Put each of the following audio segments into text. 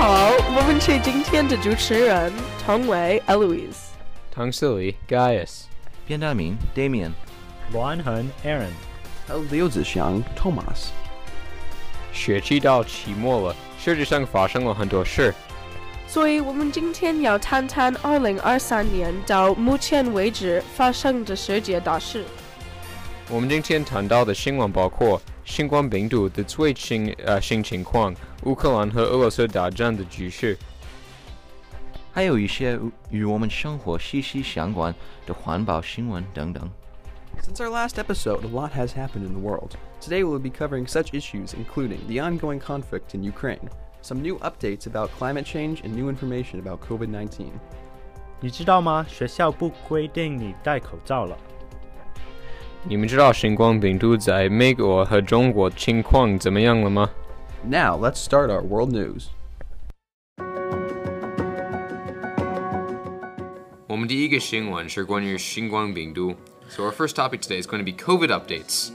好，我们是今天的主持人唐伟 Eloise。唐斯里 Gaius，边大明 Damian，罗安恒 Aaron，还有刘子祥 Thomas。学期到期末了，世界上发生了很多事，所以我们今天要谈谈二零二三年到目前为止发生的世界大事。我们今天谈到的新闻包括新冠病毒的最新呃新情况、乌克兰和俄罗斯大战的局势，还有一些与我们生活息息相关的环保新闻等等。 Since our last episode, a lot has happened in the world. Today we'll be covering such issues including the ongoing conflict in Ukraine, some new updates about climate change, and new information about COVID 19. 你知道吗？学校不规定你戴口罩了。你们知道新冠病毒在美国和中国情况怎么样了吗？ Now, let's start our world news. 我们第一个新闻是关于新冠病毒。So our first topic today is going to be COVID updates.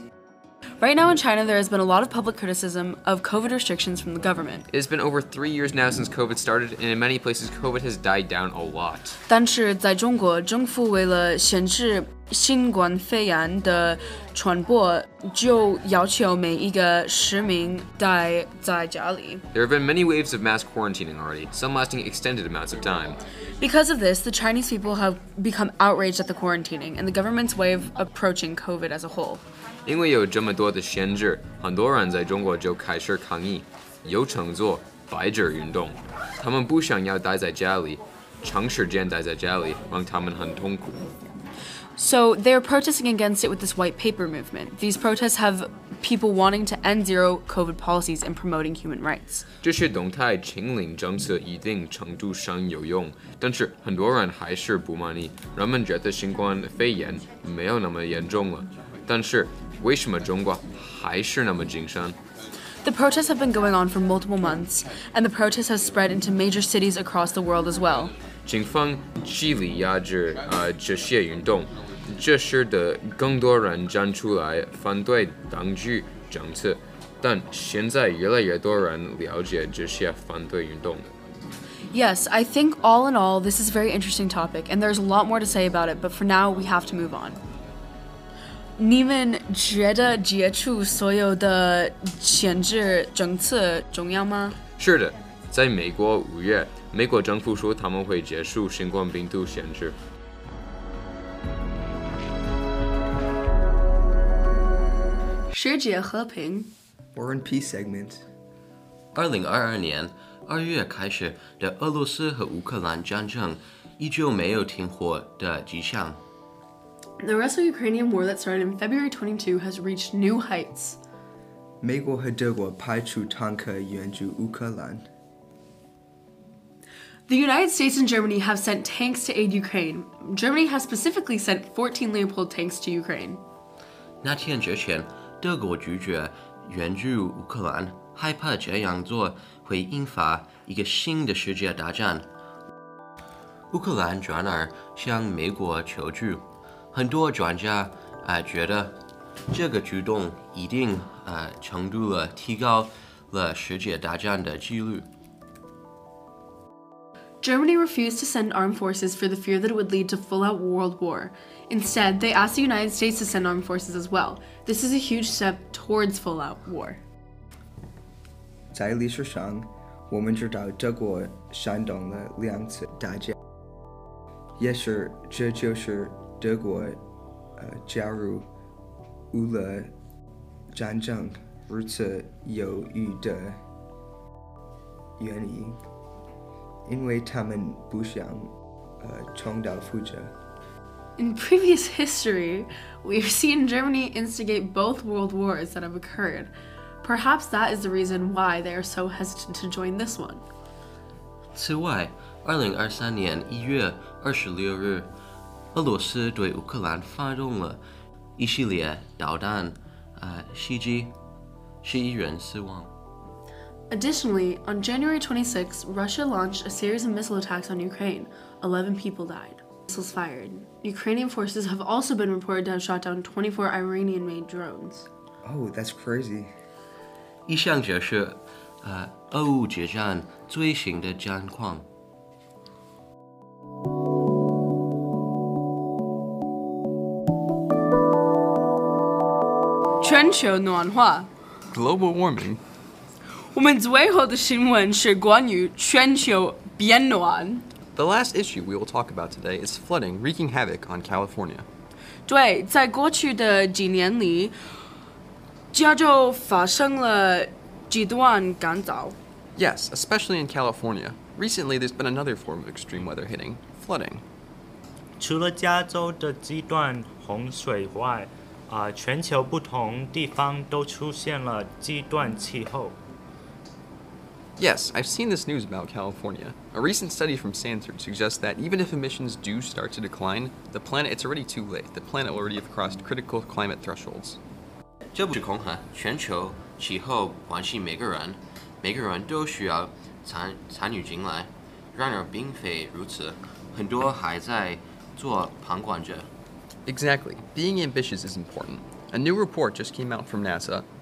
Right now in China, there has been a lot of public criticism of COVID restrictions from the government. It has been over three years now since COVID started, and in many places, COVID has died down a lot. 但是在中国，政府为了限制 新冠肺炎的传播，就要求每一个市民待在家里。 There have been many waves of mass quarantining already, some lasting extended amounts of time. Because of this, the Chinese people have become outraged at the quarantining and the government's way of approaching COVID as a whole. 因为有这么多的限制，很多人在中国就开始抗议，又称作“白纸运动”。他们不想要待在家里，长时间待在家里让他们很痛苦。 So they're protesting against it with this white paper movement. These protests have people wanting to end zero COVID policies and promoting human rights. 这些动态清零政策一定程度上有用，但是很多人还是不满意。人们觉得新冠肺炎没有那么严重了，但是为什么中国还是那么谨慎？ The protests have been going on for multiple months, and the protests have spread into major cities across the world as well. 警方极力压制呃这些运动， 这使得更多人站出来反对当局政策。但现在越来越多人了解这些反对运动。Yes, I think all in all, this is a very interesting topic, and there's a lot more to say about it, but for now, we have to move on. 你们觉得解除所有的限制政策重要吗？是的，在美国五月，美国政府说他们会结束新冠病毒限制。师姐和平。War and Peace segment。二零二二年二月开始的俄罗斯和乌克兰战争依旧没有停火的迹象。The Russo-Ukrainian war that started in February 22 has reached new heights. 美国和德国派出坦克援助乌克兰。The United States and Germany have sent tanks to aid Ukraine. Germany has specifically sent 14 Leopard tanks to Ukraine. 那天之前。德国拒绝援助乌克兰，害怕这样做会引发一个新的世界大战。乌克兰转而向美国求助，很多专家啊、觉得这个举动一定啊、程度了提高了世界大战的几率。Germany refused to send armed forces for the fear that it would lead to full out world war. Instead, they asked the United States to send armed forces as well. This is a huge step towards full out war. 在历史上，我们知道德国煽动了两次大战，也是这就是德国呃加入乌俄战争如此犹豫的原因， 因为他们不想呃重蹈覆辙。 In previous history, we've seen Germany instigate both world wars that have occurred. Perhaps that is the reason why they are so hesitant to join this one. 此外，二零二三年一月二十六日，俄罗斯对乌克兰发动了一系列导弹呃袭击，十一人死亡。 Additionally, on January 26, Russia launched a series of missile attacks on Ukraine. 11 people died. Missiles fired. Ukrainian forces have also been reported to have shot down 24 Iranian made drones. Oh, that's crazy. 以上就是 呃俄乌决战最新的战况。全球暖化。 Global warming. 我们最后的新闻是关于全球变暖。 The last issue we will talk about today is flooding wreaking havoc on California. 对，在过去的几年里，加州发生了极端干燥。 Yes, especially in California. Recently, there's been another form of extreme weather hitting flooding. 除了加州的极端洪水外，啊、全球不同地方都出现了极端气候。 Yes, I've seen this news about California. A recent study from Stanford suggests that even if emissions do start to decline, the planet it's already too late. The planet will already have crossed critical climate thresholds. exactly Being ambitious is important. A new report just came out from NASA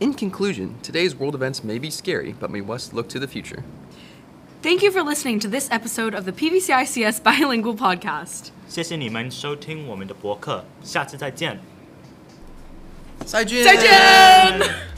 In conclusion, today's world events may be scary, but we must look to the future. Thank you for listening to this episode of the PVCICS Bilingual Podcast. 谢谢你们收听我们的博客，下次再见。再见。再见。